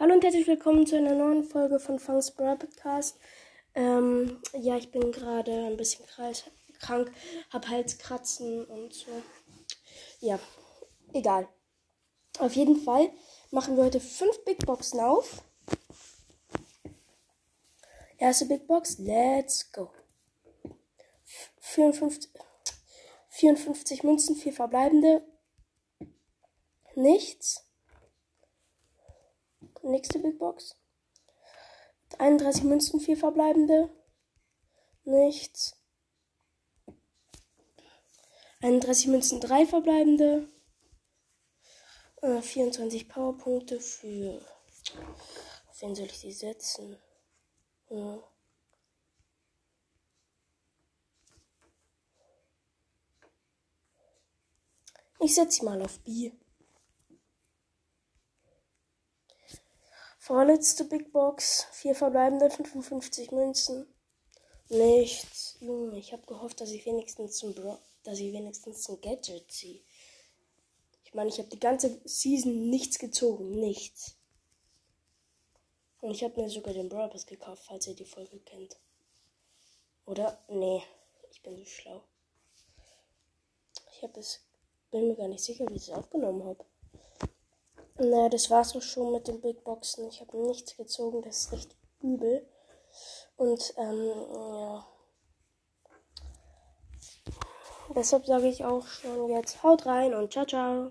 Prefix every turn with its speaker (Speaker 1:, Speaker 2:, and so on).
Speaker 1: Hallo und herzlich willkommen zu einer neuen Folge von Funks Bra Podcast. Ähm, ja, ich bin gerade ein bisschen krank, hab Halskratzen und so. Ja, egal. Auf jeden Fall machen wir heute fünf Big Boxen auf. Erste Big Box, let's go. 54, 54 Münzen, vier verbleibende. Nichts. Nächste Big Box. 31 Münzen, 4 verbleibende. Nichts. 31 Münzen, 3 verbleibende. Äh, 24 Powerpunkte für. Auf wen soll ich die setzen? Ja. Ich setze sie mal auf B. Vorletzte Big Box. Vier verbleibende 55 Münzen. Nichts. Junge, ich habe gehofft, dass ich wenigstens zum Bro dass ich wenigstens zum Gadget ziehe. Ich meine, ich habe die ganze Season nichts gezogen. Nichts. Und ich habe mir sogar den Brawl Pass gekauft, falls ihr die Folge kennt. Oder? Nee, ich bin so schlau. Ich habe es, bin mir gar nicht sicher, wie ich es aufgenommen habe. Naja, das war's auch schon mit den Big Boxen. Ich habe nichts gezogen, das ist echt übel. Und ähm, ja. Deshalb sage ich auch schon jetzt, haut rein und ciao, ciao.